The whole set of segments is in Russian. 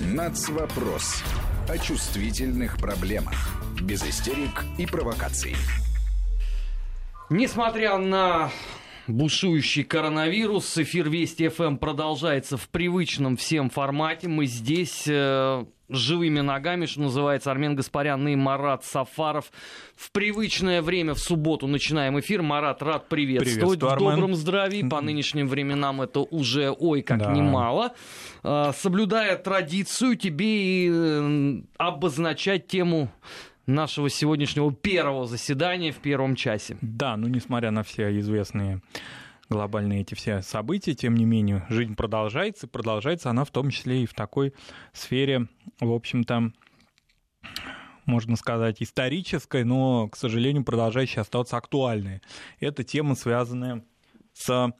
Нацвопрос. О чувствительных проблемах. Без истерик и провокаций. Несмотря на бушующий коронавирус, эфир Вести ФМ продолжается в привычном всем формате. Мы здесь э, живыми ногами, что называется, Армен Гаспарян и Марат Сафаров. В привычное время, в субботу, начинаем эфир. Марат, рад приветствовать. Приветствую, в добром здравии. По нынешним временам это уже ой как да. немало. Э, соблюдая традицию, тебе и э, обозначать тему нашего сегодняшнего первого заседания в первом часе. Да, ну несмотря на все известные глобальные эти все события, тем не менее, жизнь продолжается, продолжается она в том числе и в такой сфере, в общем-то, можно сказать, исторической, но, к сожалению, продолжающей оставаться актуальной. Это тема, связанная с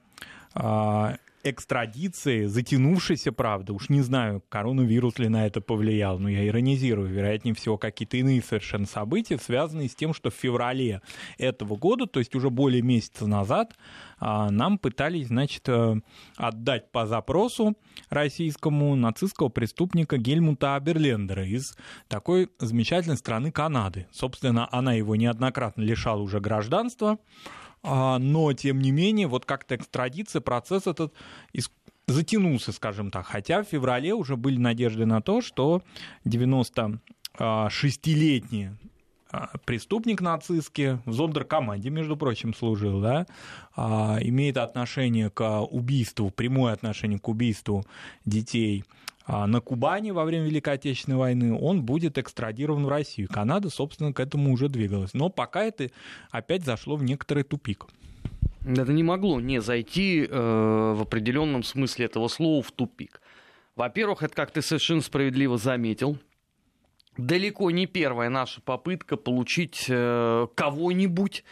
а, экстрадиции, затянувшейся, правда, уж не знаю, коронавирус ли на это повлиял, но я иронизирую, вероятнее всего, какие-то иные совершенно события, связанные с тем, что в феврале этого года, то есть уже более месяца назад, а, нам пытались, значит, э, отдать по запросу российскому нацистского преступника Гельмута Аберлендера из такой замечательной страны Канады. Собственно, она его неоднократно лишала уже гражданства, но, тем не менее, вот как-то экстрадиция, процесс этот затянулся, скажем так. Хотя в феврале уже были надежды на то, что 96-летний а, преступник нацистский, в зондеркоманде, между прочим, служил, да, а, имеет отношение к убийству, прямое отношение к убийству детей а на Кубани во время Великой Отечественной войны, он будет экстрадирован в Россию. Канада, собственно, к этому уже двигалась. Но пока это опять зашло в некоторый тупик. Это не могло не зайти э, в определенном смысле этого слова в тупик. Во-первых, это, как ты совершенно справедливо заметил, далеко не первая наша попытка получить э, кого-нибудь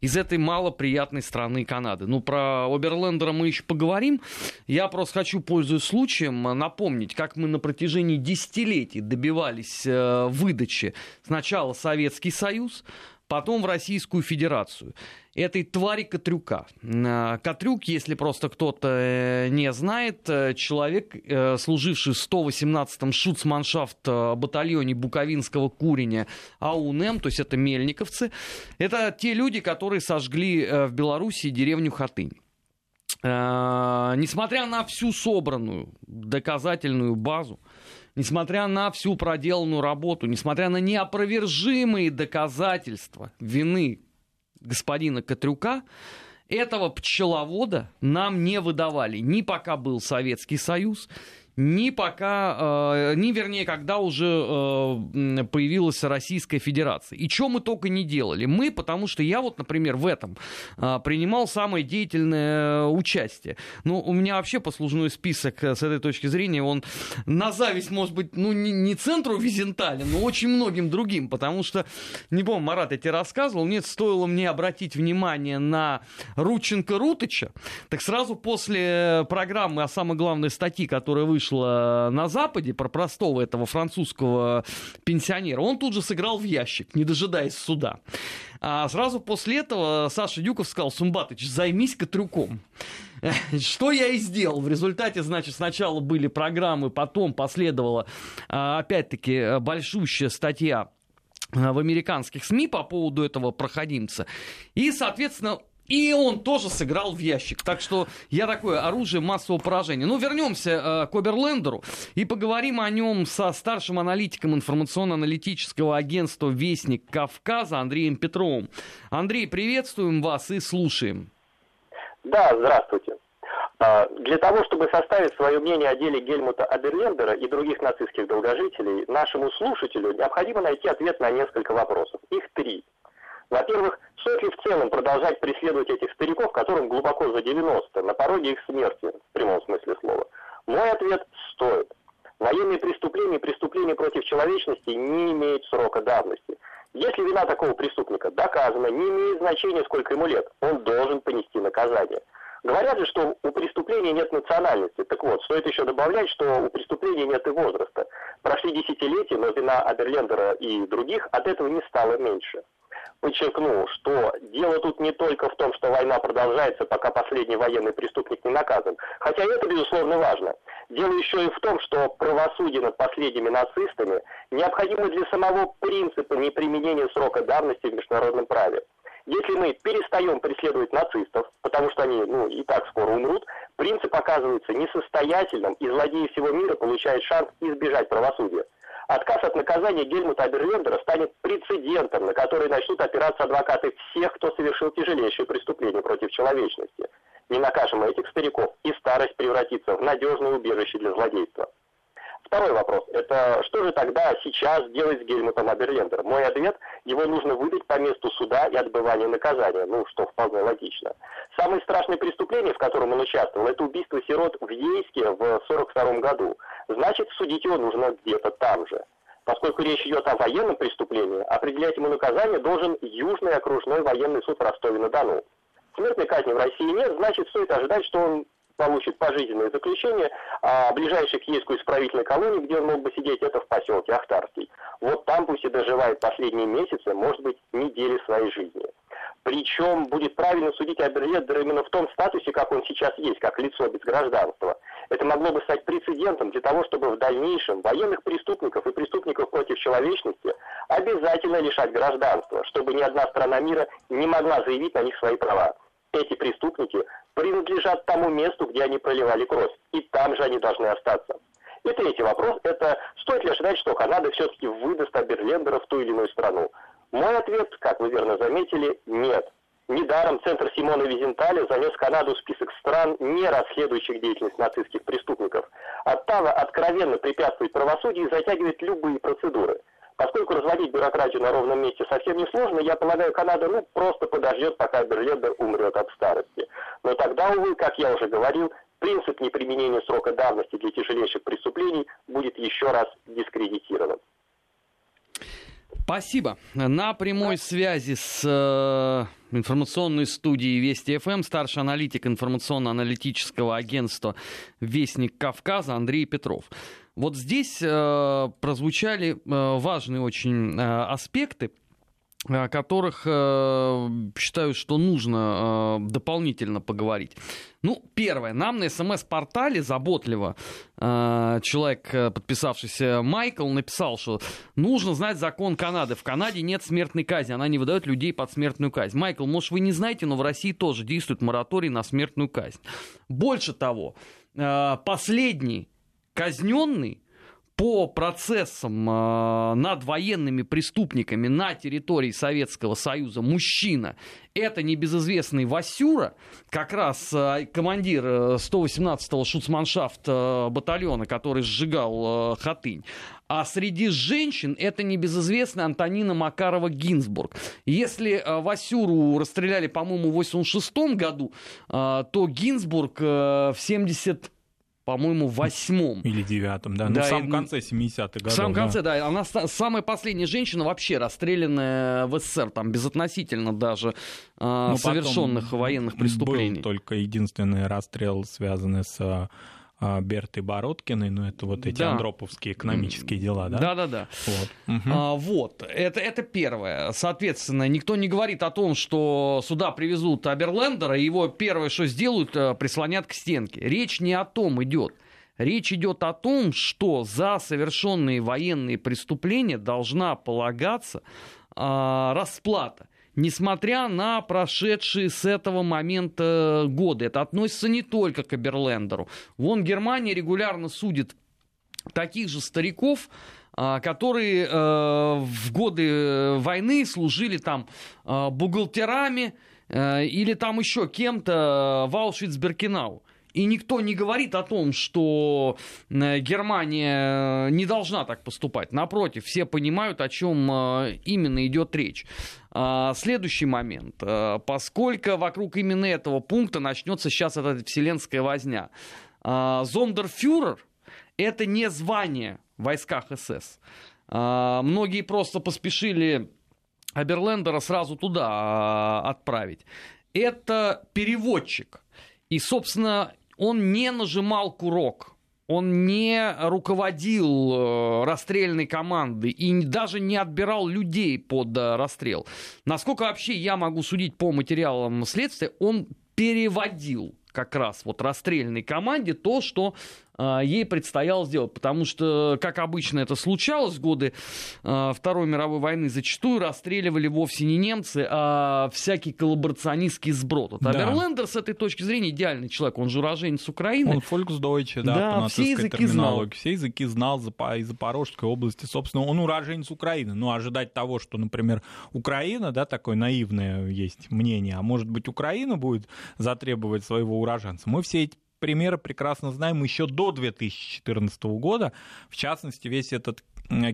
из этой малоприятной страны Канады. Ну, про Оберлендера мы еще поговорим. Я просто хочу, пользуясь случаем, напомнить, как мы на протяжении десятилетий добивались э, выдачи сначала Советский Союз, потом в Российскую Федерацию этой твари Катрюка. Э, Катрюк, если просто кто-то э, не знает, э, человек, служивший в 118-м шуцманшафт батальоне Буковинского куреня АУНМ, то есть это мельниковцы, это те люди, которые сожгли в Беларуси деревню Хатынь. Несмотря на всю собранную доказательную базу, несмотря на всю проделанную работу, несмотря на неопровержимые доказательства вины господина Катрюка, этого пчеловода нам не выдавали ни пока был Советский Союз, ни пока, э, ни вернее, когда уже э, появилась Российская Федерация. И что мы только не делали. Мы, потому что я вот, например, в этом э, принимал самое деятельное участие. Ну, у меня вообще послужной список с этой точки зрения, он на зависть, может быть, ну, не, не центру Визенталя, но очень многим другим, потому что, не помню, Марат, я тебе рассказывал, нет, стоило мне обратить внимание на Рученко Рутыча, так сразу после программы, а самой главной статьи, которая вышла вышло на Западе про простого этого французского пенсионера, он тут же сыграл в ящик, не дожидаясь суда. А сразу после этого Саша Дюков сказал, Сумбатыч, займись-ка трюком. Что я и сделал. В результате, значит, сначала были программы, потом последовала, а, опять-таки, большущая статья а, в американских СМИ по поводу этого проходимца. И, соответственно, и он тоже сыграл в ящик. Так что я такое оружие массового поражения. Ну, вернемся э, к Оберлендеру и поговорим о нем со старшим аналитиком информационно-аналитического агентства «Вестник Кавказа» Андреем Петровым. Андрей, приветствуем вас и слушаем. Да, здравствуйте. А, для того, чтобы составить свое мнение о деле Гельмута Аберлендера и других нацистских долгожителей, нашему слушателю необходимо найти ответ на несколько вопросов. Их три. Во-первых, стоит ли в целом продолжать преследовать этих стариков, которым глубоко за 90, на пороге их смерти, в прямом смысле слова? Мой ответ – стоит. Военные преступления и преступления против человечности не имеют срока давности. Если вина такого преступника доказана, не имеет значения, сколько ему лет, он должен понести наказание. Говорят же, что у преступления нет национальности. Так вот, стоит еще добавлять, что у преступления нет и возраста. Прошли десятилетия, но вина Аберлендера и других от этого не стало меньше. Подчеркну, что дело тут не только в том, что война продолжается, пока последний военный преступник не наказан, хотя это, безусловно, важно. Дело еще и в том, что правосудие над последними нацистами необходимо для самого принципа неприменения срока давности в международном праве. Если мы перестаем преследовать нацистов, потому что они ну, и так скоро умрут, принцип оказывается несостоятельным, и злодеи всего мира получают шанс избежать правосудия. Отказ от наказания Гельмута Аберлендера станет прецедентом, на который начнут опираться адвокаты всех, кто совершил тяжелейшее преступление против человечности. Не накажем этих стариков, и старость превратится в надежное убежище для злодейства. Второй вопрос. Это что же тогда сейчас делать с Гельмутом Аберлендером? Мой ответ – его нужно выдать по месту суда и отбывания наказания, ну, что вполне логично. Самое страшное преступление, в котором он участвовал, это убийство сирот в Ейске в 1942 году. Значит, судить его нужно где-то там же. Поскольку речь идет о военном преступлении, определять ему наказание должен Южный окружной военный суд Ростове-на-Дону. Смертной казни в России нет, значит, стоит ожидать, что он получит пожизненное заключение, а ближайший к Ейску исправительной колонии, где он мог бы сидеть, это в поселке Ахтарский. Вот там пусть и доживает последние месяцы, может быть, недели своей жизни. Причем будет правильно судить Аберледера именно в том статусе, как он сейчас есть, как лицо без гражданства. Это могло бы стать прецедентом для того, чтобы в дальнейшем военных преступников и преступников против человечности обязательно лишать гражданства, чтобы ни одна страна мира не могла заявить на них свои права. Эти преступники принадлежат тому месту, где они проливали кровь, и там же они должны остаться. И третий вопрос – это стоит ли ожидать, что Канада все-таки выдаст Аберлендера в ту или иную страну? Мой ответ, как вы верно заметили, нет. Недаром Центр Симона Визенталя занес Канаду в список стран, не расследующих деятельность нацистских преступников. Оттава откровенно препятствует правосудию и затягивает любые процедуры. Поскольку разводить бюрократию на ровном месте совсем не сложно, я полагаю, Канада ну, просто подождет, пока Берлендер умрет от старости. Но тогда, увы, как я уже говорил, принцип неприменения срока давности для тяжелейших преступлений будет еще раз дискредитирован. Спасибо. На прямой связи с э, информационной студией Вести ФМ старший аналитик информационно-аналитического агентства «Вестник Кавказа» Андрей Петров. Вот здесь э, прозвучали э, важные очень э, аспекты о которых э, считаю, что нужно э, дополнительно поговорить. Ну, первое. Нам на СМС-портале заботливо э, человек, э, подписавшийся Майкл, написал, что нужно знать закон Канады. В Канаде нет смертной казни, она не выдает людей под смертную казнь. Майкл, может, вы не знаете, но в России тоже действует мораторий на смертную казнь. Больше того, э, последний казненный по процессам э, над военными преступниками на территории Советского Союза мужчина, это небезызвестный Васюра, как раз э, командир 118-го шуцманшафта батальона, который сжигал э, Хатынь. А среди женщин это небезызвестная Антонина Макарова Гинзбург. Если э, Васюру расстреляли, по-моему, в 86 году, э, то Гинзбург э, в 70 по-моему, восьмом. Или девятом, да. Ну, да, в самом и... конце 70-х годов. В самом да. конце, да. Она самая последняя женщина вообще расстрелянная в СССР, там, безотносительно даже э, совершенных военных преступлений. Был только единственный расстрел, связанный с а, Берты Бородкиной, ну это вот эти да. андроповские экономические дела, да? Да-да-да. Вот. Угу. А, вот, это, это первое. Соответственно, никто не говорит о том, что сюда привезут Аберлендера, и его первое, что сделают, э, прислонят к стенке. Речь не о том идет. Речь идет о том, что за совершенные военные преступления должна полагаться а, расплата несмотря на прошедшие с этого момента годы. Это относится не только к Аберлендеру. Вон Германия регулярно судит таких же стариков, а, которые э, в годы войны служили там э, бухгалтерами э, или там еще кем-то в Аушвиц-Беркинау. И никто не говорит о том, что э, Германия не должна так поступать. Напротив, все понимают, о чем э, именно идет речь. А, следующий момент. Э, поскольку вокруг именно этого пункта начнется сейчас эта вселенская возня. А, Зондерфюрер – это не звание в войсках СС. А, многие просто поспешили Аберлендера сразу туда отправить. Это переводчик. И, собственно, он не нажимал курок он не руководил э, расстрельной командой и даже не отбирал людей под э, расстрел. Насколько вообще я могу судить по материалам следствия, он переводил как раз вот расстрельной команде то, что ей предстояло сделать. Потому что, как обычно это случалось в годы а, Второй мировой войны, зачастую расстреливали вовсе не немцы, а всякий коллаборационистский сброд. Вот да. Аберлендер с этой точки зрения идеальный человек. Он же уроженец Украины. Он фольксдойче, да, да по все языки знал. Все языки знал из Запорожской области. Собственно, он уроженец Украины. Но ожидать того, что, например, Украина, да, такое наивное есть мнение, а может быть, Украина будет затребовать своего уроженца. Мы все эти примеры прекрасно знаем еще до 2014 года. В частности, весь этот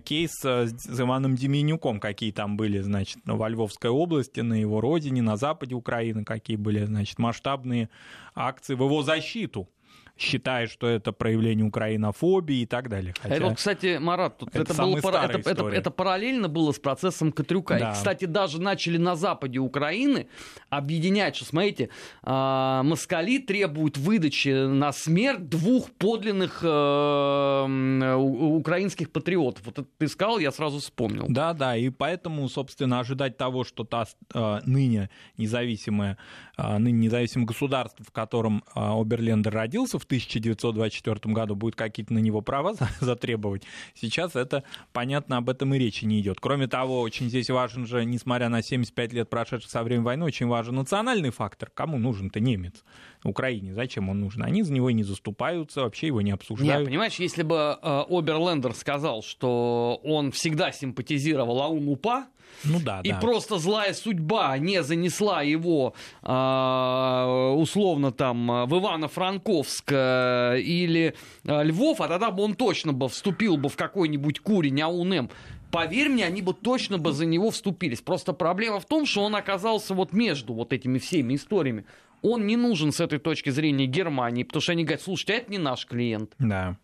кейс с Иваном Деменюком, какие там были, значит, во Львовской области, на его родине, на западе Украины, какие были, значит, масштабные акции в его защиту считает, что это проявление украинофобии и так далее. Хотя... Это вот, кстати, Марат, тут это, это, было, это, это, это параллельно было с процессом Катрюка. Да. И, кстати, даже начали на западе Украины объединять, что, смотрите, э, москали требуют выдачи на смерть двух подлинных э, украинских патриотов. Вот это ты сказал, я сразу вспомнил. Да, да, и поэтому, собственно, ожидать того, что та э, ныне независимая, э, ныне независимое государство, в котором э, Оберлендер родился в 1924 году будет какие-то на него права затребовать. Сейчас это, понятно, об этом и речи не идет. Кроме того, очень здесь важен же, несмотря на 75 лет прошедших со времени войны, очень важен национальный фактор. Кому нужен-то немец? Украине. Зачем он нужен? Они за него и не заступаются, вообще его не обсуждают. Нет, понимаешь, если бы э, Оберлендер сказал, что он всегда симпатизировал Аун-Упа, ну да, и да. просто злая судьба не занесла его э, условно там в Ивано-Франковск э, или э, Львов, а тогда бы он точно бы вступил бы в какой-нибудь курень АУНМ поверь мне, они бы точно бы за него вступились. Просто проблема в том, что он оказался вот между вот этими всеми историями он не нужен с этой точки зрения Германии, потому что они говорят, слушайте, это не наш клиент. Да.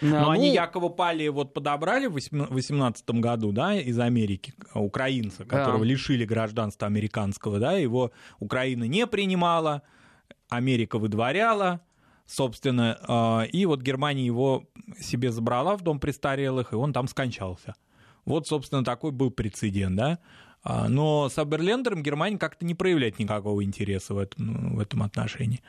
Но ну, они Якова Пали вот подобрали в 2018 году, да, из Америки, украинца, которого да. лишили гражданства американского, да, его Украина не принимала, Америка выдворяла, собственно, а, и вот Германия его себе забрала в дом престарелых, и он там скончался. Вот, собственно, такой был прецедент, да. А, но с Аберлендером Германия как-то не проявляет никакого интереса в этом, в этом отношении.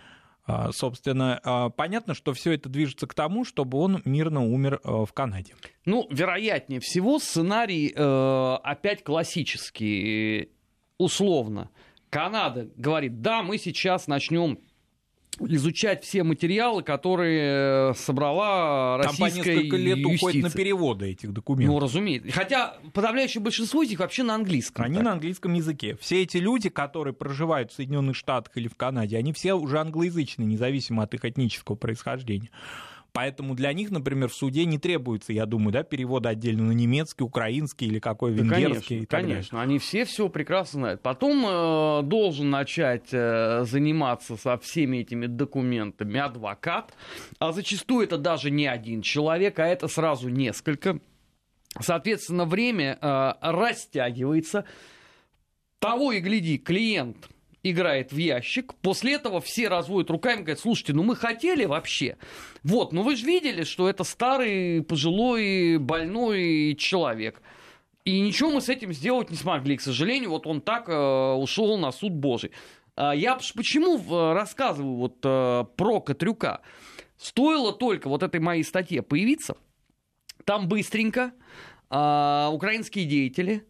А, собственно, а, понятно, что все это движется к тому, чтобы он мирно умер в Канаде. Ну, вероятнее всего, сценарий э, опять классический, условно. Канада говорит, да, мы сейчас начнем изучать все материалы, которые э, собрала российская Там по несколько лет юстиция. уходит на переводы этих документов. Ну, разумеется. Хотя подавляющее большинство из них вообще на английском. Они так. на английском языке. Все эти люди, которые проживают в Соединенных Штатах или в Канаде, они все уже англоязычные, независимо от их этнического происхождения. Поэтому для них, например, в суде не требуется, я думаю, да, перевода отдельно на немецкий, украинский или какой венгерский. Да, конечно, конечно. Далее. они все все прекрасно знают. Потом э, должен начать э, заниматься со всеми этими документами адвокат, а зачастую это даже не один человек, а это сразу несколько. Соответственно, время э, растягивается. Того и гляди, клиент играет в ящик. После этого все разводят руками говорят, слушайте, ну мы хотели вообще. Вот, ну вы же видели, что это старый, пожилой, больной человек. И ничего мы с этим сделать не смогли. К сожалению, вот он так э, ушел на суд Божий. А я почему рассказываю вот э, про Катрюка? Стоило только вот этой моей статье появиться, там быстренько э, украинские деятели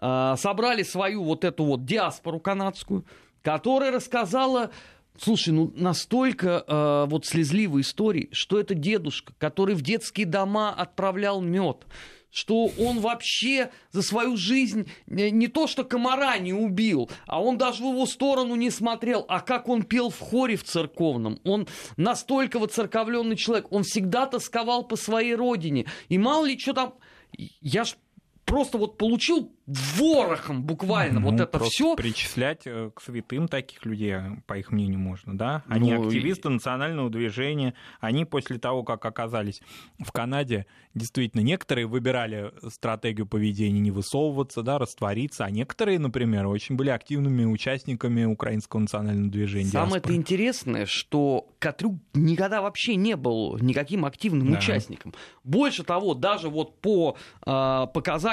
э, собрали свою вот эту вот диаспору канадскую, которая рассказала Слушай, ну настолько э, вот слезливые истории, что это дедушка, который в детские дома отправлял мед, что он вообще за свою жизнь не то что комара не убил, а он даже в его сторону не смотрел, а как он пел в хоре в церковном. Он настолько воцерковленный человек, он всегда тосковал по своей родине. И мало ли что там... Я ж просто вот получил ворохом буквально Ну, вот это все. Причислять э, к святым таких людей, э, по их мнению, можно, да? Они Ну, и- активисты национального движения. Они после того, как оказались в Канаде, действительно, некоторые выбирали стратегию поведения не высовываться, да, раствориться, а некоторые, например, очень были активными участниками украинского национального движения. Самое это интересное, что Катрюк никогда вообще не был никаким активным Да. участником. Больше того, даже вот по а,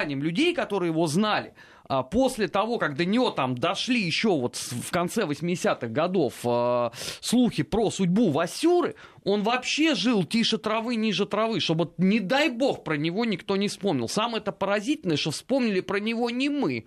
показаниям людей, которые его знали, а, после того, как до него там дошли еще вот в конце 80-х годов а, слухи про судьбу Васюры, он вообще жил тише травы, ниже травы, чтобы, не дай бог, про него никто не вспомнил. Самое это поразительное, что вспомнили про него не мы.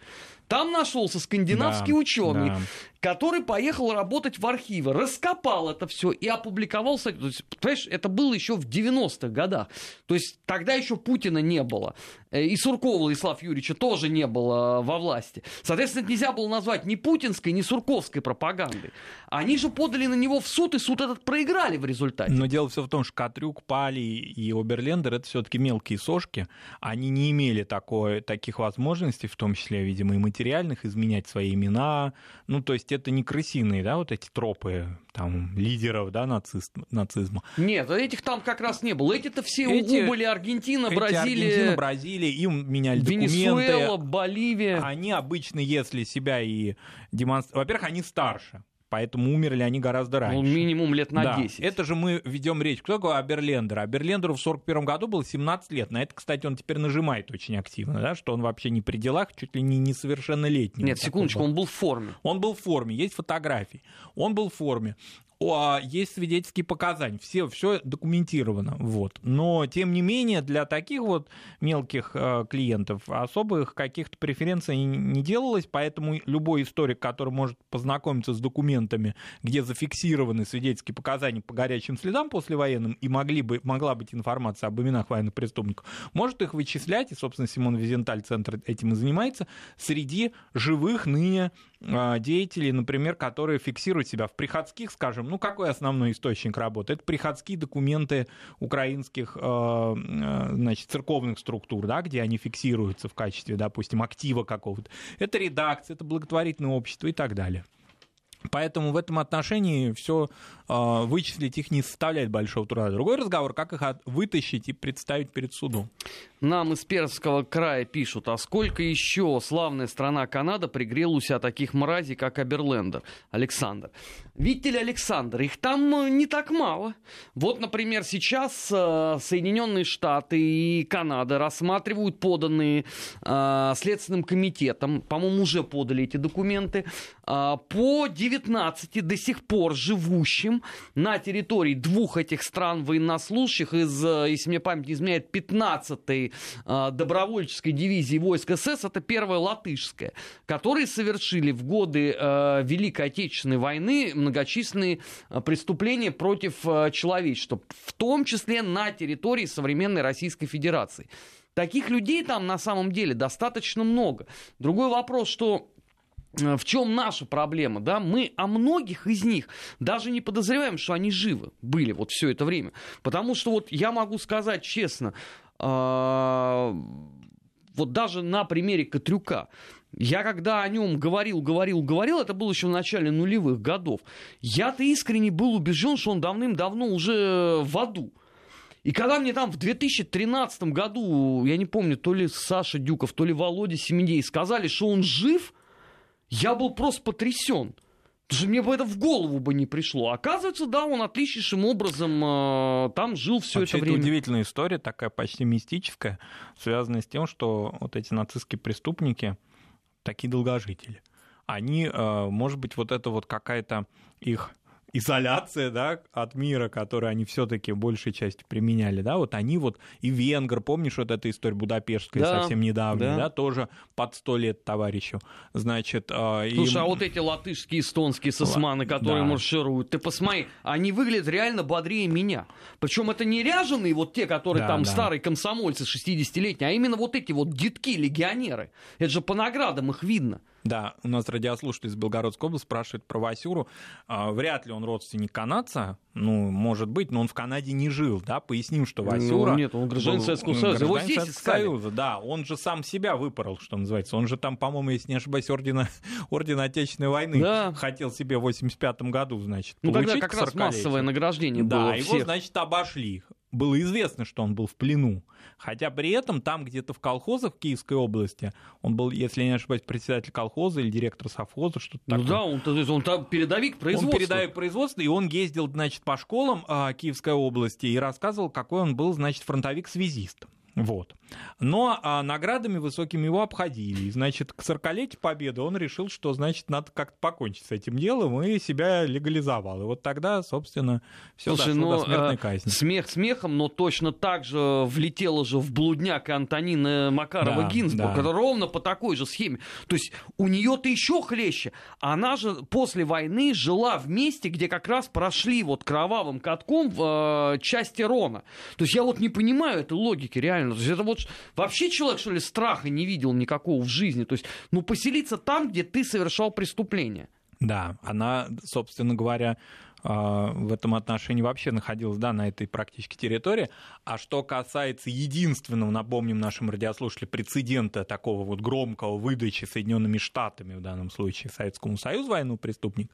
Там нашелся скандинавский Да, ученый, да. Который поехал работать в архивы, раскопал это все и опубликовал статью. То есть, понимаешь, это было еще в 90-х годах. То есть тогда еще Путина не было. Э, И Суркова Владислава Юрьевича тоже не было во власти. Соответственно, это нельзя было назвать ни путинской, ни сурковской пропагандой. Они же подали на него в суд, и суд этот проиграли в результате. Но дело все в том, что Катрюк, Пали и Оберлендер это все-таки мелкие сошки. Они не имели такой, таких возможностей, в том числе, видимо, и материальных, изменять свои имена. Ну, то есть это не крысиные, да, вот эти тропы там, лидеров, да, нацист, нацизма. Нет, этих там как раз не было. Эти-то все Эти- убыли Аргентина, Эти Бразилия, Аргентина, Бразилия, им меняли Венесуэла, документы. Боливия. Они обычно, если себя и демонстрируют... Во-первых, они старше, поэтому умерли они гораздо раньше. Ну, минимум лет на Да, 10. Это же мы ведем речь. Кто такой Аберлендер? Аберлендеру в 41 году было 17 лет. На это, кстати, он теперь нажимает очень активно, да, что он вообще не при делах, чуть ли не несовершеннолетний. Нет, секундочку, был. он был в форме. Он был в форме, есть фотографии. Он был в форме. А есть свидетельские показания, все, все документировано. Вот. Но, тем не менее, для таких вот мелких э, клиентов особых каких-то преференций не- делалось, поэтому любой историк, который может познакомиться с документами, где зафиксированы свидетельские показания по горячим следам послевоенным, и могли бы, могла быть информация об именах военных преступников, может их вычислять, и, собственно, Симон Визенталь центр этим и занимается, среди живых ныне а, деятелей, например, которые фиксируют себя в приходских, скажем, ну какой основной источник работы? Это приходские документы украинских, э, э, значит, церковных структур, да, где они фиксируются в качестве, допустим, актива какого-то. Это редакция, это благотворительное общество и так далее. Поэтому в этом отношении все вычислить их не составляет большого труда. Другой разговор, как их от- вытащить и представить перед судом. Нам из Пермского края пишут, а сколько еще славная страна Канада пригрела у таких мразей, как Аберлендер, Александр. Видите ли, Александр, их там э, не так мало. Вот, например, сейчас э, Соединенные Штаты и Канада рассматривают поданные э, Следственным комитетом, по-моему, уже подали эти документы, э, по 19 до сих пор живущим на территории двух этих стран военнослужащих из, э, если мне память не изменяет, 15-й э, добровольческой дивизии войск СС, это первая латышская, которые совершили в годы э, Великой Отечественной войны многочисленные э, преступления против человечества, в том числе на территории современной Российской Федерации. Таких людей там на самом деле достаточно много. Другой вопрос, что в чем наша проблема, да? Мы о многих из них даже не подозреваем, что они живы были вот все это время. Потому что вот я могу сказать честно, а, вот даже на примере Катрюка, я когда о нем говорил, говорил, говорил, это было еще в начале нулевых годов, я-то искренне был убежден, что он давным-давно уже в аду. И когда мне там в 2013 году, я не помню, то ли Саша Дюков, то ли Володя Семеней сказали, что он жив, я был просто потрясен. Потому что мне бы это в голову бы не пришло. Оказывается, да, он отличнейшим образом э, там жил все Вообще, это это время. удивительная история, такая почти мистическая, связанная с тем, что вот эти нацистские преступники такие долгожители. Они, э, может быть, вот это вот какая-то их изоляция, да, от мира, который они все-таки большей частью применяли, да, вот они вот, и Венгр, помнишь вот эта история Будапештская Да, совсем недавняя, да. да. тоже под сто лет товарищу, значит... э, Слушай, им- а вот эти латышские, эстонские сосманы, которые да. маршируют, ты посмотри, они выглядят реально бодрее меня. Причем это не ряженые вот те, которые Да, там да. старые комсомольцы 60-летние, а именно вот эти вот детки-легионеры. Это же по наградам их видно. Да, у нас радиослушатель из Белгородской области спрашивает про Васюру. А, вряд ли он родственник канадца, ну, может быть, но он в Канаде не жил, да, поясним, что ну, Васюра... Ну, нет, он гражданин Советского Союза, его здесь искали. Союза, да, он же сам себя выпорол, что называется, он же там, по-моему, если не ошибаюсь, ордена, ордена Отечественной войны да. хотел себе в 85 году, значит, Ну, тогда как раз массовое награждение да, было Да, его, значит, обошли было известно, что он был в плену. Хотя при этом там где-то в колхозах в Киевской области, он был, если не ошибаюсь, председатель колхоза или директор совхоза, что-то ну такое. да, он, то есть он там передовик производства. Он передовик производства, и он ездил, значит, по школам а, Киевской области и рассказывал, какой он был, значит, фронтовик-связист. Вот. Но а, наградами высокими его обходили. И, значит, к 40-летию Победы он решил, что, значит, надо как-то покончить с этим делом и себя легализовал. И вот тогда, собственно, все дошло ну, до смертной а, казни. Смех смехом, но точно так же влетела же в блудняк Антонина Макарова да, Гинзбург. Да. Это ровно по такой же схеме. То есть у нее-то еще хлеще. Она же после войны жила в месте, где как раз прошли вот кровавым катком в э, части Рона. То есть я вот не понимаю этой логики реально реально. То есть это вот вообще человек, что ли, страха не видел никакого в жизни. То есть, ну, поселиться там, где ты совершал преступление. Да, она, собственно говоря, а, в этом отношении вообще находилась да, на этой практически территории. А что касается единственного, напомним нашим радиослушателям, прецедента такого вот громкого выдачи Соединенными Штатами, в данном случае Советскому Союзу военного преступник,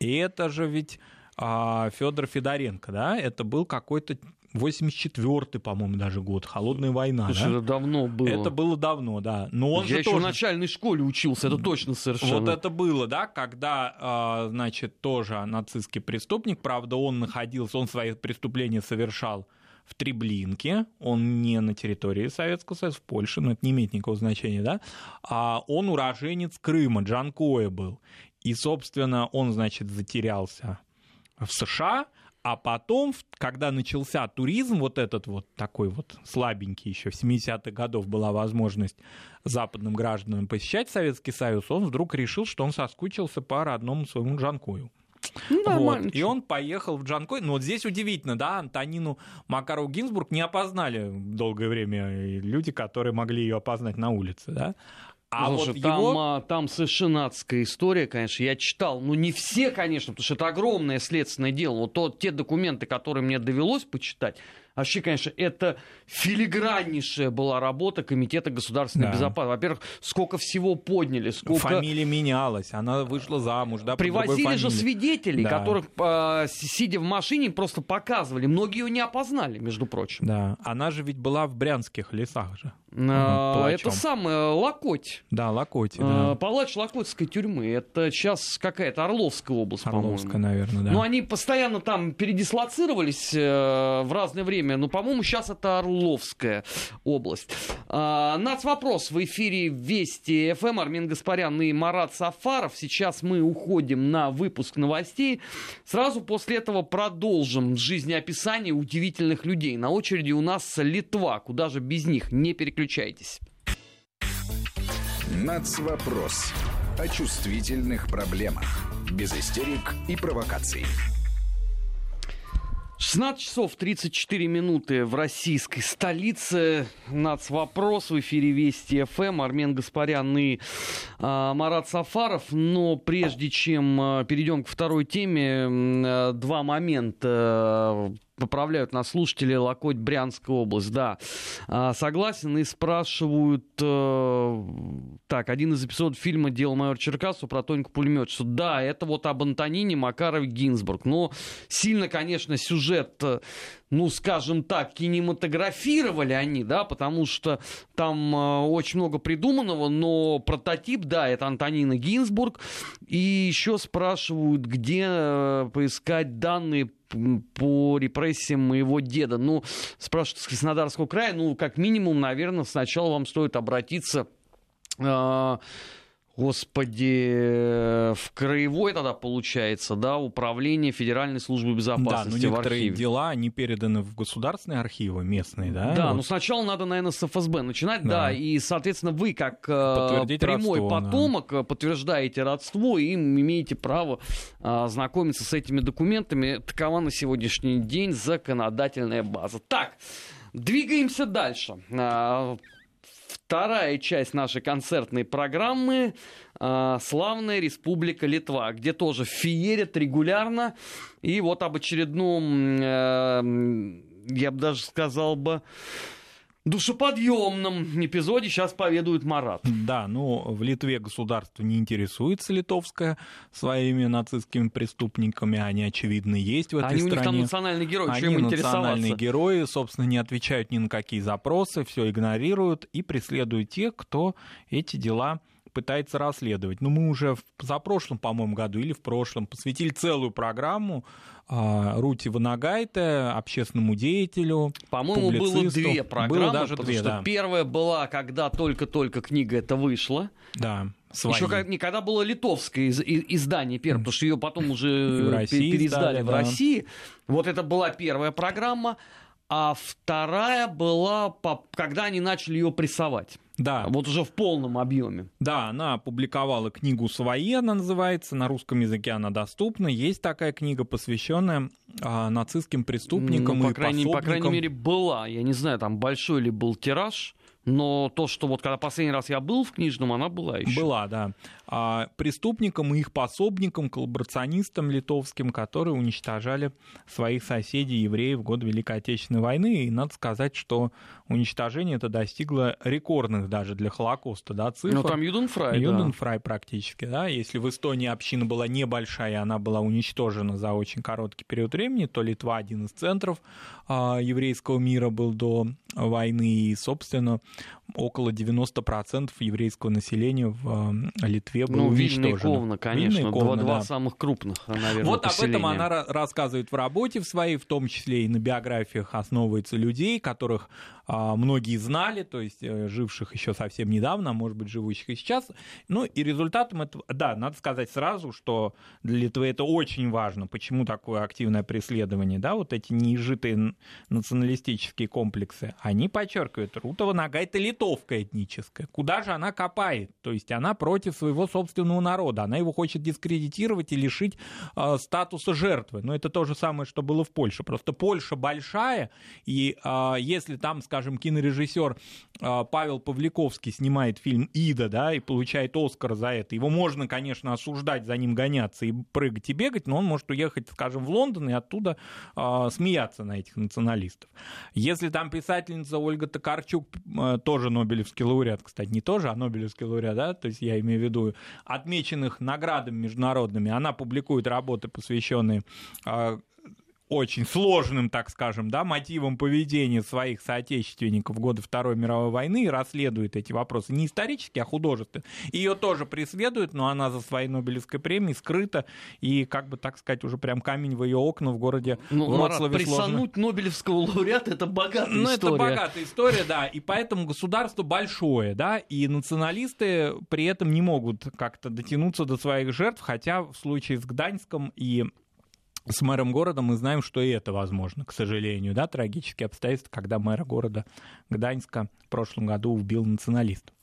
и это же ведь Федор Федоренко, да, это был какой-то 84-й, по-моему, даже год, холодная война. Слушай, да? это давно было. Это было давно, да. Но он Я же еще тоже... в начальной школе учился, это точно совершенно. Вот это было, да, когда, а, значит, тоже нацистский преступник, правда, он находился, он свои преступления совершал в Треблинке, он не на территории Советского Союза, в Польше, но это не имеет никакого значения, да, а он уроженец Крыма, Джанкоя был. И, собственно, он, значит, затерялся в США, а потом, когда начался туризм, вот этот вот такой вот слабенький еще, в 70-х годов была возможность западным гражданам посещать Советский Союз, он вдруг решил, что он соскучился по родному своему Джанкою. Ну, вот. И он поехал в Джанкой. Но вот здесь удивительно, да, Антонину Макарову Гинзбург не опознали долгое время люди, которые могли ее опознать на улице, да. А Слушай, вот там, его... а, там совершенно адская история, конечно. Я читал, ну не все, конечно, потому что это огромное следственное дело. Вот то, те документы, которые мне довелось почитать, Вообще, конечно, это филиграннейшая была работа Комитета государственной да. безопасности. Во-первых, сколько всего подняли, сколько... Фамилия менялась, она вышла замуж, да, Привозили же свидетелей, да. которых, а, сидя в машине, просто показывали. Многие ее не опознали, между прочим. Да, она же ведь была в брянских лесах же. А, это самое, Локоть. Да, Локоть, а, да. Палач Локотской тюрьмы. Это сейчас какая-то Орловская область, Орловская, по-моему. наверное, да. Ну, они постоянно там передислоцировались э, в разное время. Ну, по-моему, сейчас это Орловская область. А, вопрос в эфире Вести ФМ. Армин Гаспарян и Марат Сафаров. Сейчас мы уходим на выпуск новостей. Сразу после этого продолжим жизнеописание удивительных людей. На очереди у нас Литва. Куда же без них? Не переключайтесь. Нацвопрос. О чувствительных проблемах. Без истерик и провокаций. 16 часов 34 минуты в российской столице. Нацвопрос в эфире Вести ФМ. Армен Гаспарян и э, Марат Сафаров. Но прежде чем э, перейдем к второй теме, э, два момента поправляют нас слушатели Локоть, Брянская область, да. А, согласен и спрашивают, э, так, один из эпизодов фильма «Дело майор Черкасу» про Тоньку что да, это вот об Антонине Макарове Гинзбург, но сильно, конечно, сюжет, э, ну, скажем так, кинематографировали они, да, потому что там э, очень много придуманного, но прототип, да, это Антонина Гинзбург, и еще спрашивают, где э, поискать данные по репрессиям моего деда. Ну, спрашивают с Краснодарского края, ну, как минимум, наверное, сначала вам стоит обратиться э, Господи, в краевой тогда получается, да, управление Федеральной службы безопасности. Да, но некоторые дела, они переданы в государственные архивы местные, да? Да, вот. но сначала надо, наверное, с ФСБ начинать, да, да и, соответственно, вы как э, прямой родство, потомок да. подтверждаете родство и имеете право а, знакомиться с этими документами. Такова на сегодняшний день законодательная база. Так, двигаемся дальше. А, вторая часть нашей концертной программы э, «Славная Республика Литва», где тоже феерят регулярно. И вот об очередном, э, я бы даже сказал бы, душеподъемном эпизоде сейчас поведует Марат. Да, ну в Литве государство не интересуется литовское своими нацистскими преступниками, они очевидно есть в этой они стране. у них там национальные герои, они что им национальные герои, собственно, не отвечают ни на какие запросы, все игнорируют и преследуют тех, кто эти дела пытается расследовать. Но мы уже в позапрошлом, по-моему, году или в прошлом посвятили целую программу а, Рути Ванагайте, общественному деятелю, По-моему, было две программы, было даже потому две, что да. первая была, когда только-только книга эта вышла. Да, свои. Еще когда было литовское из- издание первое, потому что ее потом уже в России переиздали издали, в да. России. Вот это была первая программа. А вторая была, когда они начали ее прессовать. Да, Вот уже в полном объеме. Да, она опубликовала книгу «Свои», она называется, на русском языке она доступна. Есть такая книга, посвященная а, нацистским преступникам Ну, и по, крайней, по крайней пособникам. мере, была. Я не знаю, там большой ли был тираж, но то, что вот когда последний раз я был в книжном, она была еще. Была, да. А, преступникам и их пособникам, коллаборационистам литовским, которые уничтожали своих соседей, евреев в годы Великой Отечественной войны. И надо сказать, что уничтожение это достигло рекордных даже для Холокоста да, цифр. Ну, там Юденфрай, да. Юденфрай практически, да. Если в Эстонии община была небольшая, и она была уничтожена за очень короткий период времени, то Литва один из центров еврейского мира был до войны, и, собственно, около 90% еврейского населения в Литве было Ну, Вильна и уничтожено. Ковна, конечно. Вильна и два, Ковна, два да. самых крупных, наверное, Вот об этом поселения. она ра- рассказывает в работе в своей, в том числе и на биографиях основывается людей, которых а, многие знали, то есть э, живших еще совсем недавно, а может быть живущих и сейчас. Ну и результатом этого, да, надо сказать сразу, что для Литвы это очень важно. Почему такое активное преследование, да, вот эти неизжитые националистические комплексы, они подчеркивают, Рутова нога это литовка этническая. Куда же она копает? То есть она против своего собственного народа, она его хочет дискредитировать и лишить э, статуса жертвы. Но это то же самое, что было в Польше. Просто Польша большая, и э, если там, скажем, кинорежиссер э, Павел Павликовский снимает фильм «Ида», да, и получает Оскар за это, его можно, конечно, осуждать, за ним гоняться и прыгать и бегать, но он может уехать, скажем, в Лондон и оттуда э, смеяться на этих националистов. Если там писательница Ольга Токарчук, э, тоже Нобелевский лауреат, кстати, не тоже, а Нобелевский лауреат, да, то есть я имею в виду отмеченных наградами международными, она публикует работы, посвященные э, очень сложным, так скажем, да, мотивам поведения своих соотечественников в годы Второй мировой войны и расследует эти вопросы не исторически, а художественно. Ее тоже преследуют, но она за своей Нобелевской премией скрыта, и, как бы так сказать, уже прям камень в ее окна в городе Ну, Марат, Вроцлаве сложно. присануть Нобелевского лауреата это богатая Ну, история. это богатая история, да, и поэтому государство большое, да, и националисты при этом не могут как-то дотянуться до своих жертв, хотя в случае с Гданьском и с мэром города мы знаем, что и это возможно, к сожалению, да, трагические обстоятельства, когда мэра города Гданьска в прошлом году убил националистов.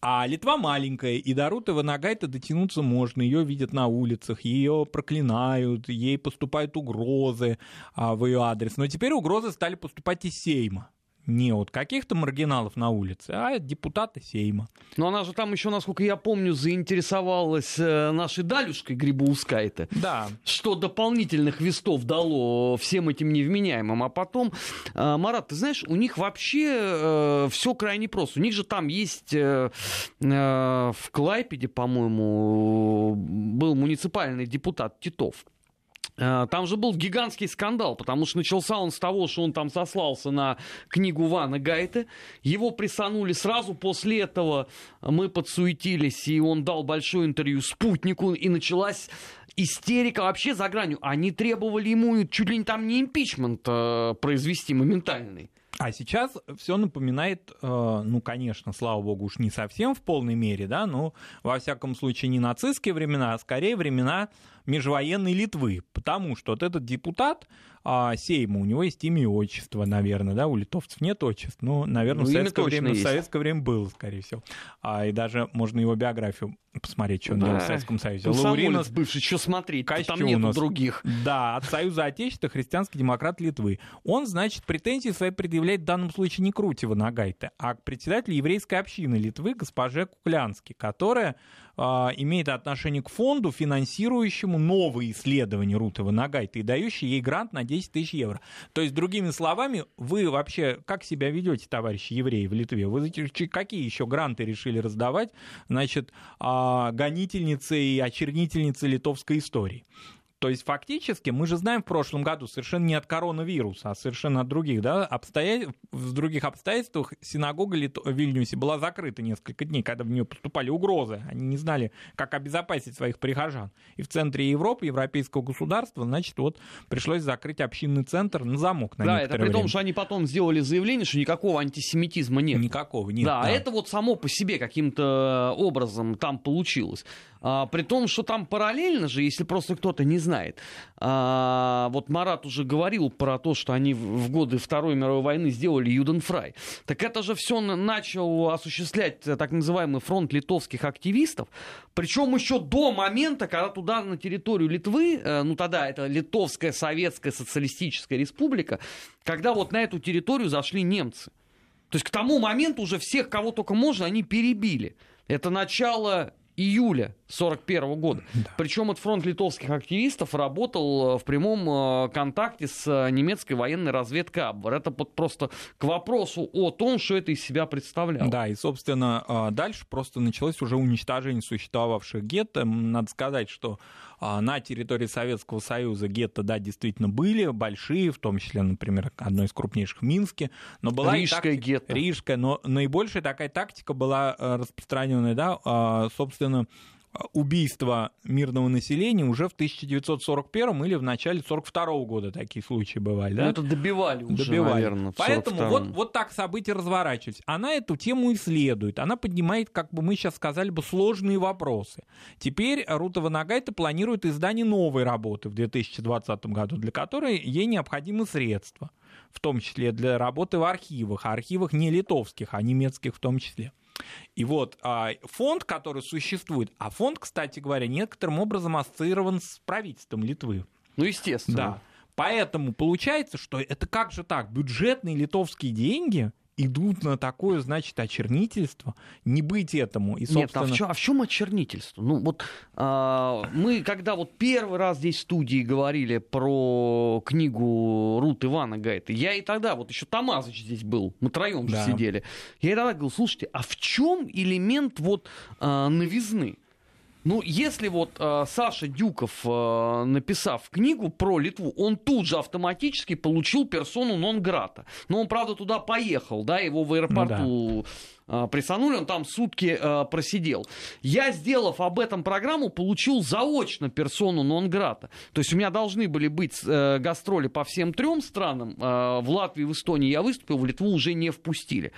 А Литва маленькая, и до Руты Ванагайта дотянуться можно. Ее видят на улицах, ее проклинают, ей поступают угрозы а, в ее адрес. Но теперь угрозы стали поступать из Сейма. Не от каких-то маргиналов на улице, а депутата Сейма. Но она же там еще, насколько я помню, заинтересовалась э, нашей Далюшкой Грибоускайте. Да, что дополнительных вестов дало всем этим невменяемым. А потом, э, Марат, ты знаешь, у них вообще все крайне просто. У них же там есть э, э, в Клайпеде, по-моему, был муниципальный депутат Титов. Э, Там же был гигантский скандал, потому что начался он с того, что он там сослался на книгу Вана Гайта. Его присанули сразу после этого. Мы подсуетились, и он дал большое интервью «Спутнику», и началась истерика вообще за гранью. Они требовали ему чуть ли не там не импичмент э, произвести моментальный. А сейчас все напоминает, э, ну, конечно, слава богу, уж не совсем в полной мере, да, но во всяком случае не нацистские времена, а скорее времена межвоенной Литвы, потому что вот этот депутат а, Сейма, у него есть имя и отчество, наверное, да, у литовцев нет отчеств, но, наверное, ну, в, советское время, в советское время был, скорее всего. А, и даже можно его биографию посмотреть, что он да. делал в Советском Союзе. Лауринос бывший, что смотреть, там нету других. Да, от Союза Отечества, христианский демократ Литвы. Он, значит, претензии свои предъявляет в данном случае не Крутева Нагайта, а к председателю еврейской общины Литвы госпоже Куклянски, которая имеет отношение к фонду, финансирующему новые исследования Рутова Нагайта и дающий ей грант на 10 тысяч евро. То есть, другими словами, вы вообще как себя ведете, товарищи евреи в Литве? Вы какие еще гранты решили раздавать, значит, э, гонительницы и очернительницы литовской истории? То есть фактически мы же знаем в прошлом году совершенно не от коронавируса, а совершенно от других, да, обстоятельств, в других обстоятельствах синагога в Вильнюсе была закрыта несколько дней, когда в нее поступали угрозы. Они не знали, как обезопасить своих прихожан. И в центре Европы, европейского государства, значит, вот пришлось закрыть общинный центр на замок на Да, это при время. том, что они потом сделали заявление, что никакого антисемитизма нет. Никакого нет. Да, да. это вот само по себе каким-то образом там получилось. А, при том, что там параллельно же, если просто кто-то не знает, а, вот Марат уже говорил про то, что они в годы Второй мировой войны сделали Юденфрай. Так это же все начал осуществлять э, так называемый фронт литовских активистов, причем еще до момента, когда туда на территорию Литвы, э, ну тогда это Литовская Советская Социалистическая Республика, когда вот на эту территорию зашли немцы. То есть к тому моменту уже всех, кого только можно, они перебили. Это начало июля 1941 года. Да. Причем этот фронт литовских активистов работал э, в прямом э, контакте с э, немецкой военной разведкой Абвер. Это просто к вопросу о том, что это из себя представляло. Да, и, собственно, дальше просто началось уже уничтожение существовавших гетто. Надо сказать, что на территории Советского Союза гетто, да, действительно были, большие, в том числе, например, одно из крупнейших в Минске. Но была Рижская тактика, гетто. Рижская, но наибольшая такая тактика была распространенная, да, собственно, убийства мирного населения уже в 1941 или в начале 1942 года такие случаи бывали. Да? Ну, это добивали уже, добивали. наверное, Поэтому вот, вот так события разворачиваются. Она эту тему исследует. Она поднимает, как бы мы сейчас сказали бы, сложные вопросы. Теперь Рутова Нагайта планирует издание новой работы в 2020 году, для которой ей необходимы средства в том числе для работы в архивах, а архивах не литовских, а немецких в том числе. И вот а, фонд, который существует, а фонд, кстати говоря, некоторым образом ассоциирован с правительством Литвы. Ну, естественно. Да. Поэтому получается, что это как же так? Бюджетные литовские деньги идут на такое, значит, очернительство, не быть этому. И, собственно... Нет, а в, чем, а в чем очернительство? Ну, вот а, мы, когда вот первый раз здесь в студии говорили про книгу Рут Ивана Гайта, я и тогда, вот еще Тамазыч здесь был, мы троем да. сидели, я и тогда говорил, слушайте, а в чем элемент вот а, новизны? Ну, если вот э, Саша Дюков, э, написав книгу про Литву, он тут же автоматически получил персону нон-грата. Но он, правда, туда поехал, да, его в аэропорту ну, да. э, присанули, он там сутки э, просидел. Я, сделав об этом программу, получил заочно персону нон-грата. То есть у меня должны были быть э, гастроли по всем трем странам. Э, в Латвии, в Эстонии я выступил, в Литву уже не впустили.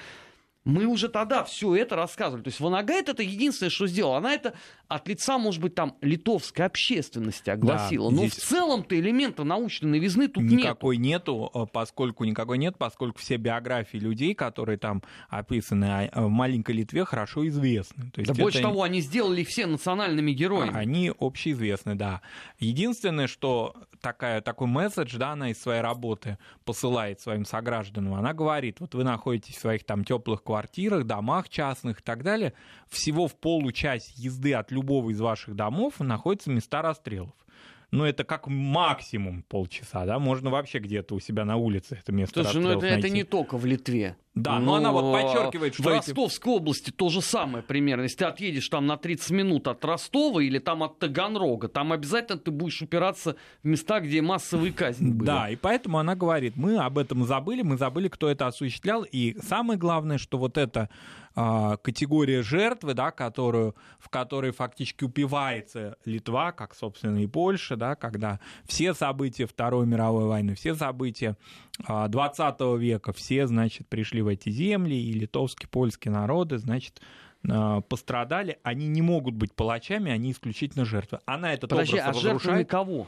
Мы уже тогда все это рассказывали. То есть Ванагайт это единственное, что сделала. Она это от лица, может быть, там литовской общественности огласила. Да, Но в целом-то элемента научной новизны тут никакой нету. нету, э, поскольку никакой нет, поскольку все биографии людей, которые там описаны а, в маленькой Литве, хорошо известны. То есть да больше того, они сделали все национальными героями. Они общеизвестны, да. Единственное, что такая, такой месседж, да, она из своей работы посылает своим согражданам, она говорит, вот вы находитесь в своих там теплых квартирах, домах частных и так далее, всего в получасть езды от любого из ваших домов находятся места расстрелов ну, это как максимум полчаса, да, можно вообще где-то у себя на улице это место Слушай, ну это, это не только в Литве. Да, но, но она вот подчеркивает, что... В Ростовской эти... области то же самое примерно. Если ты отъедешь там на 30 минут от Ростова или там от Таганрога, там обязательно ты будешь упираться в места, где массовые казни были. Да, и поэтому она говорит, мы об этом забыли, мы забыли, кто это осуществлял, и самое главное, что вот это а, категория жертвы, да, которую, в которой фактически упивается Литва, как, собственно, и Польша, да, когда все события Второй мировой войны, все события 20 а, века, все, значит, пришли в эти земли, и литовские, польские народы, значит, э, пострадали, они не могут быть палачами, они исключительно жертвы. Она этот Подожди, образ а разрушает. кого?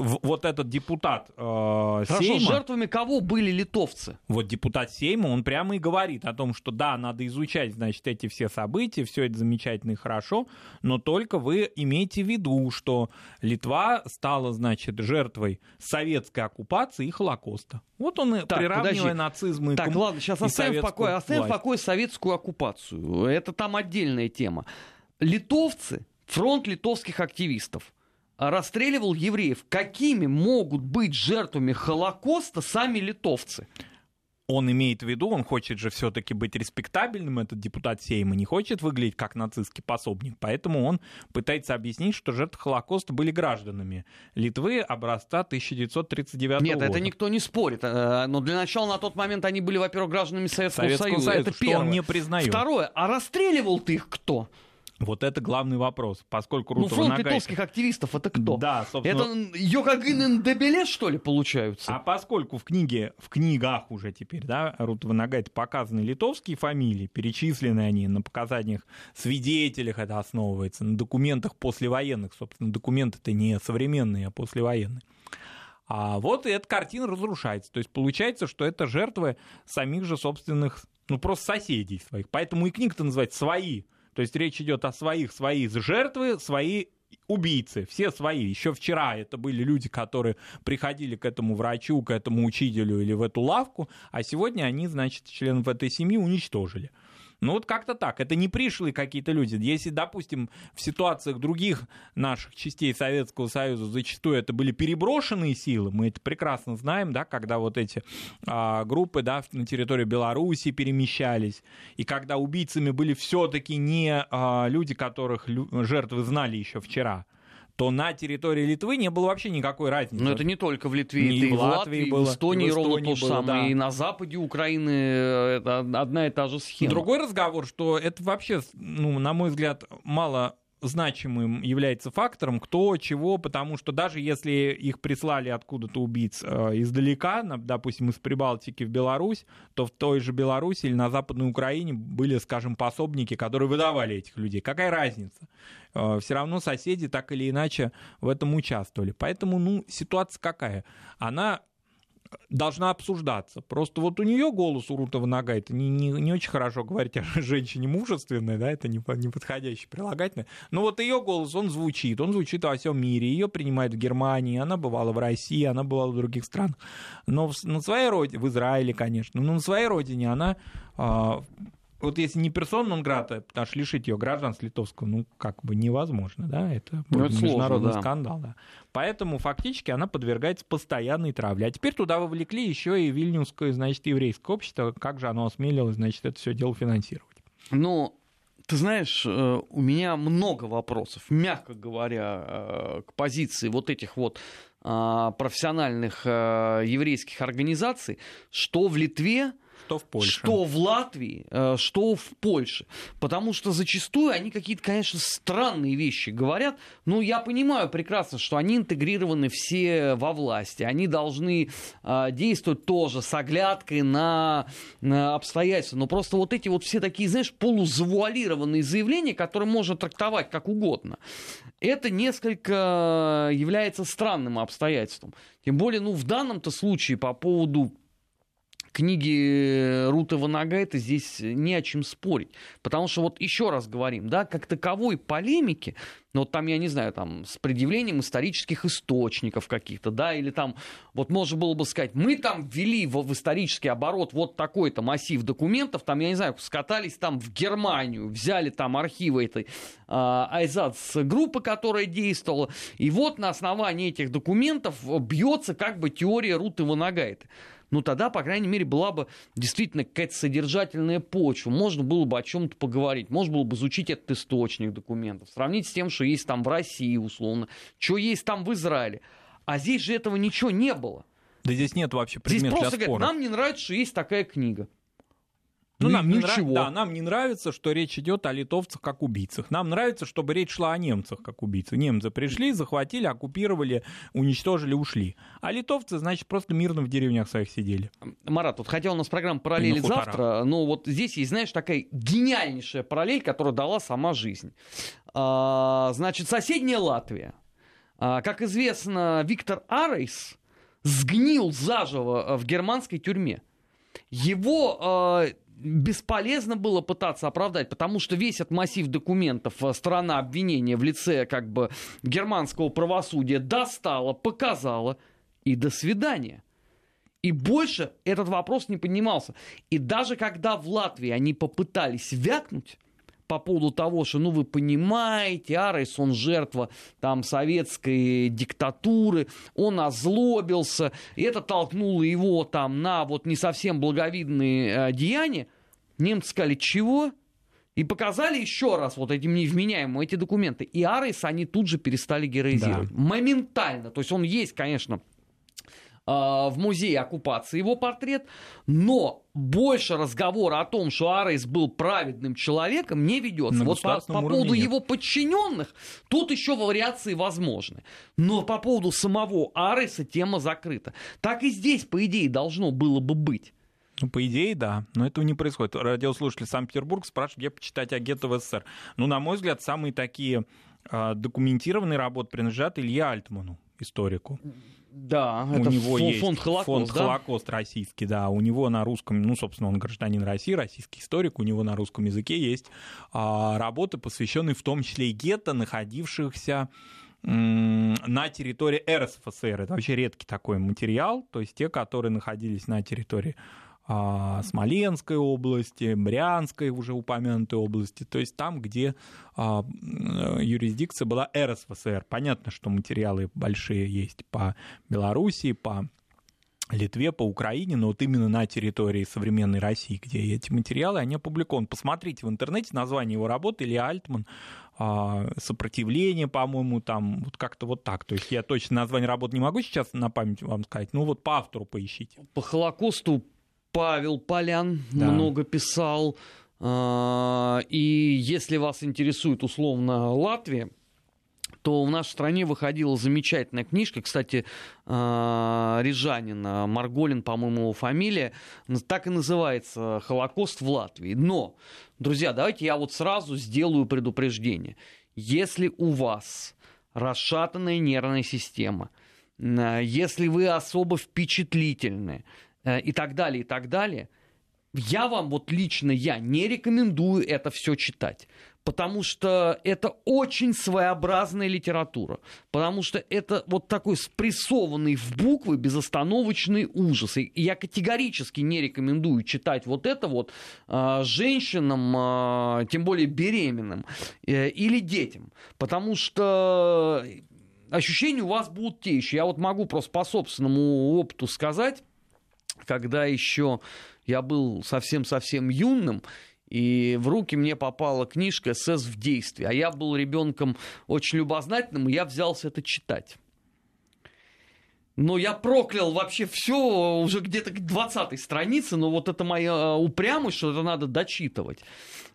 Вот этот депутат э, Хорошо, Сейма, жертвами кого были литовцы? вот депутат Сейма, он прямо и говорит о том, что да, надо изучать, значит, эти все события, все это замечательно и хорошо, но только вы имейте в виду, что Литва стала, значит, жертвой советской оккупации и Холокоста. Вот он и Так, приравнивая подожди. нацизм и Так, ком- ладно, сейчас оставим в покое, оставим в покое советскую оккупацию. Это там отдельная тема. Литовцы, фронт литовских активистов, расстреливал евреев. Какими могут быть жертвами Холокоста сами литовцы? Он имеет в виду, он хочет же все-таки быть респектабельным, этот депутат Сейма, не хочет выглядеть как нацистский пособник, поэтому он пытается объяснить, что жертвы Холокоста были гражданами Литвы образца 1939 Нет, года. это никто не спорит. Э, Но для начала на тот момент они были, во-первых, гражданами Советского, Советского Союза. Союза, это что первое. он не признает. Второе, а расстреливал ты их кто? Вот это главный вопрос, поскольку Ну, Рутова фронт Нагайка- литовских активистов это кто? Да, собственно. Это Йокагинен Дебеле, что ли, получаются? А поскольку в книге, в книгах уже теперь, да, Рутова Нагайта показаны литовские фамилии, перечислены они на показаниях свидетелях, это основывается, на документах послевоенных, собственно, документы-то не современные, а послевоенные. А вот эта картина разрушается. То есть получается, что это жертвы самих же собственных, ну просто соседей своих. Поэтому и книга-то называется «Свои». То есть речь идет о своих, свои жертвы, свои убийцы, все свои. Еще вчера это были люди, которые приходили к этому врачу, к этому учителю или в эту лавку, а сегодня они, значит, членов этой семьи уничтожили. Ну вот как-то так. Это не пришлые какие-то люди. Если, допустим, в ситуациях других наших частей Советского Союза зачастую это были переброшенные силы, мы это прекрасно знаем, да, когда вот эти а, группы да, на территории Беларуси перемещались, и когда убийцами были все-таки не а, люди, которых жертвы знали еще вчера, то на территории Литвы не было вообще никакой разницы. Но это не только в Литве, И это и в Латвии и было, в Эстонии и в ровно Эстонии то же самое. да. И на западе Украины э, это одна и та же схема. Другой разговор, что это вообще, ну, на мой взгляд, мало значимым является фактором, кто, чего, потому что даже если их прислали откуда-то убийц э, издалека, на- допустим, из Прибалтики в Беларусь, то в той же Беларуси или на Западной Украине были, скажем, пособники, которые выдавали этих людей. Какая разница? Все равно соседи так или иначе в этом участвовали. Поэтому, ну, ситуация какая? Она должна обсуждаться. Просто вот у нее голос у Рутова нога, это не, не, не очень хорошо говорить о женщине мужественной, да, это не, не подходящее прилагательное. Но вот ее голос, он звучит, он звучит во всем мире, ее принимают в Германии, она бывала в России, она бывала в других странах. Но в, на своей родине, в Израиле, конечно, но на своей родине она а, вот если не персона нон грата, потому что лишить ее гражданства литовского, ну, как бы невозможно, да, это, Ну, это сложно, международный да. скандал, да. Поэтому фактически она подвергается постоянной травле. А теперь туда вовлекли еще и вильнюсское, значит, еврейское общество. Как же оно осмелилось, значит, это все дело финансировать? Ну, ты знаешь, э, у меня много вопросов, мягко говоря, э, к позиции вот этих вот а, профессиональных э, еврейских организаций, что в Литве, Что в Польше? что в Латвии, э, что в Польше. Потому что зачастую они какие-то, конечно, странные вещи говорят. Ну, я понимаю прекрасно, что они интегрированы все во власти. Они должны э, действовать тоже с оглядкой на обстоятельства. Но просто вот эти вот все такие, знаешь, полузавуалированные заявления, которые можно трактовать как угодно, это несколько является странным обстоятельством. Тем более, ну, в данном-то случае по поводу книги Рута Ванагайта здесь не о чем спорить. Потому что вот еще раз говорим, да, как таковой полемики, ну вот там, я не знаю, там с предъявлением исторических источников каких-то, да, или там, вот можно было бы сказать, мы там ввели в, в исторический оборот вот такой-то массив документов, там, я не знаю, скатались там в Германию, взяли там архивы этой а, Айзац-группы, которая действовала, и вот на основании этих документов бьется как бы теория Руты Ванагайта ну тогда, по крайней мере, была бы действительно какая-то содержательная почва. Можно было бы о чем-то поговорить, можно было бы изучить этот источник документов, сравнить с тем, что есть там в России, условно, что есть там в Израиле. А здесь же этого ничего не было. Да здесь нет вообще Здесь предмета просто для говорят, спора. нам не нравится, что есть такая книга. Ну, нам, не нрав... да, нам не нравится, что речь идет о литовцах как убийцах. Нам нравится, чтобы речь шла о немцах как убийцах. Немцы пришли, захватили, оккупировали, уничтожили, ушли. А литовцы, значит, просто мирно в деревнях своих сидели. Марат, вот хотя у нас программа «Параллели завтра», но вот здесь есть, знаешь, такая гениальнейшая параллель, которую дала сама жизнь. А, значит, соседняя Латвия. А, как известно, Виктор Арейс сгнил заживо в германской тюрьме. Его а, бесполезно было пытаться оправдать, потому что весь этот массив документов э, сторона обвинения в лице как бы германского правосудия достала, показала, и до свидания. И больше этот вопрос не поднимался. И даже когда в Латвии они попытались вякнуть, по поводу того, что, ну, вы понимаете, Арес, он жертва там советской диктатуры, он озлобился, и это толкнуло его там на вот не совсем благовидные э, деяния. Немцы сказали, чего? И показали еще раз вот этим невменяемым эти документы. И Арес они тут же перестали героизировать. Да. Моментально. То есть он есть, конечно, в музее оккупации его портрет, но больше разговора о том, что Арейс был праведным человеком, не ведется. вот по, по поводу нет. его подчиненных, тут еще вариации возможны. Но по поводу самого Арейса тема закрыта. Так и здесь, по идее, должно было бы быть. Ну, по идее, да, но этого не происходит. Радиослушатель Санкт-Петербург спрашивает, где почитать агента в СССР. Ну, на мой взгляд, самые такие э, документированные работы принадлежат Илье Альтману, историку. Да, у это него фон, есть фонд Холокост, фонд да? Холокост российский, да. У него на русском, ну, собственно, он гражданин России, российский историк, у него на русском языке есть а, работы, посвященные в том числе и гетто, находившихся на территории РСФСР. Это вообще редкий такой материал, то есть те, которые находились на территории Смоленской области, Брянской уже упомянутой области, то есть там, где а, юрисдикция была РСФСР. Понятно, что материалы большие есть по Белоруссии, по Литве, по Украине, но вот именно на территории современной России, где эти материалы, они опубликованы. Посмотрите в интернете название его работы, Илья Альтман, а, сопротивление, по-моему, там вот как-то вот так. То есть я точно название работы не могу сейчас на память вам сказать, ну вот по автору поищите. По Холокосту Павел Полян да. много писал. А, и если вас интересует условно Латвия, то в нашей стране выходила замечательная книжка, кстати, а, Рижанина, Марголин, по-моему, его фамилия, так и называется «Холокост в Латвии». Но, друзья, давайте я вот сразу сделаю предупреждение. Если у вас расшатанная нервная система, если вы особо впечатлительны, и так далее, и так далее. Я вам, вот лично я, не рекомендую это все читать. Потому что это очень своеобразная литература. Потому что это вот такой спрессованный в буквы безостановочный ужас. И я категорически не рекомендую читать вот это вот э, женщинам, э, тем более беременным э, или детям. Потому что ощущения у вас будут те еще. Я вот могу просто по собственному опыту сказать когда еще я был совсем-совсем юным, и в руки мне попала книжка «СС в действии». А я был ребенком очень любознательным, и я взялся это читать. Но я проклял вообще все уже где-то к 20-й странице, но вот это моя упрямость, что это надо дочитывать.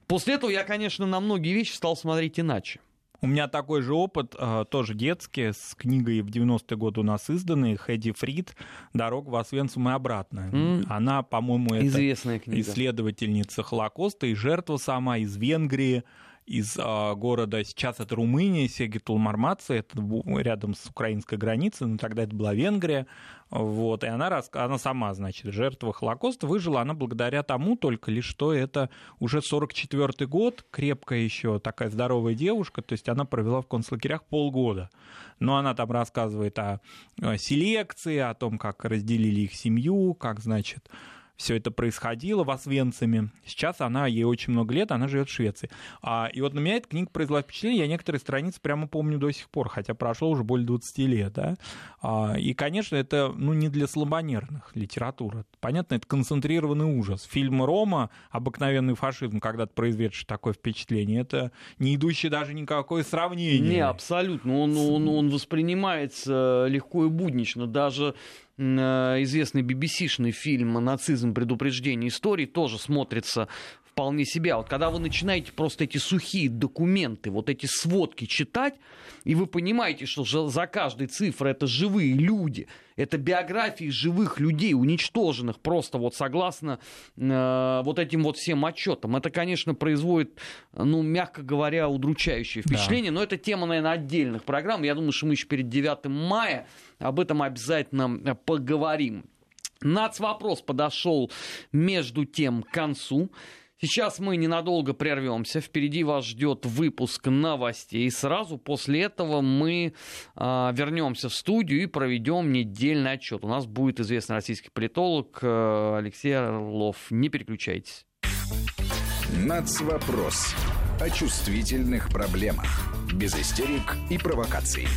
После этого я, конечно, на многие вещи стал смотреть иначе. У меня такой же опыт, э, тоже детский, с книгой в 90-е годы у нас изданной, Хэдди Фрид «Дорога в Освенцим и обратно». Mm. Она, по-моему, это Известная книга. исследовательница Холокоста и жертва сама из Венгрии из а, города, сейчас это Румыния, Сегитул-Мармаца, это рядом с украинской границей, но тогда это была Венгрия, вот, и она, она сама, значит, жертва Холокоста, выжила она благодаря тому только лишь, что это уже 44-й год, крепкая еще такая здоровая девушка, то есть она провела в концлагерях полгода, но она там рассказывает о селекции, о том, как разделили их семью, как, значит, все это происходило в Освенциме. Сейчас она, ей очень много лет, она живет в Швеции. А, и вот на меня эта книга произвела впечатление, я некоторые страницы прямо помню до сих пор, хотя прошло уже более 20 лет. Да? А, и, конечно, это ну, не для слабонервных литература. Понятно, это концентрированный ужас. Фильм «Рома», обыкновенный фашизм, когда-то произведший такое впечатление, это не идущий даже никакое сравнение. Не, абсолютно. Он, он, он воспринимается легко и буднично. Даже известный BBC-шный фильм «Нацизм. Предупреждение истории» тоже смотрится вполне себя. Вот когда вы начинаете просто эти сухие документы, вот эти сводки читать, и вы понимаете, что за каждой цифрой это живые люди, это биографии живых людей, уничтоженных просто вот согласно э, вот этим вот всем отчетам. Это, конечно, производит, ну, мягко говоря, удручающее впечатление, да. но это тема, наверное, отдельных программ. Я думаю, что мы еще перед 9 мая об этом обязательно поговорим. Нацвопрос подошел между тем к концу. Сейчас мы ненадолго прервемся. Впереди вас ждет выпуск новостей. Сразу после этого мы э, вернемся в студию и проведем недельный отчет. У нас будет известный российский политолог э, Алексей Орлов. Не переключайтесь. Нацвопрос о чувствительных проблемах. Без истерик и провокаций.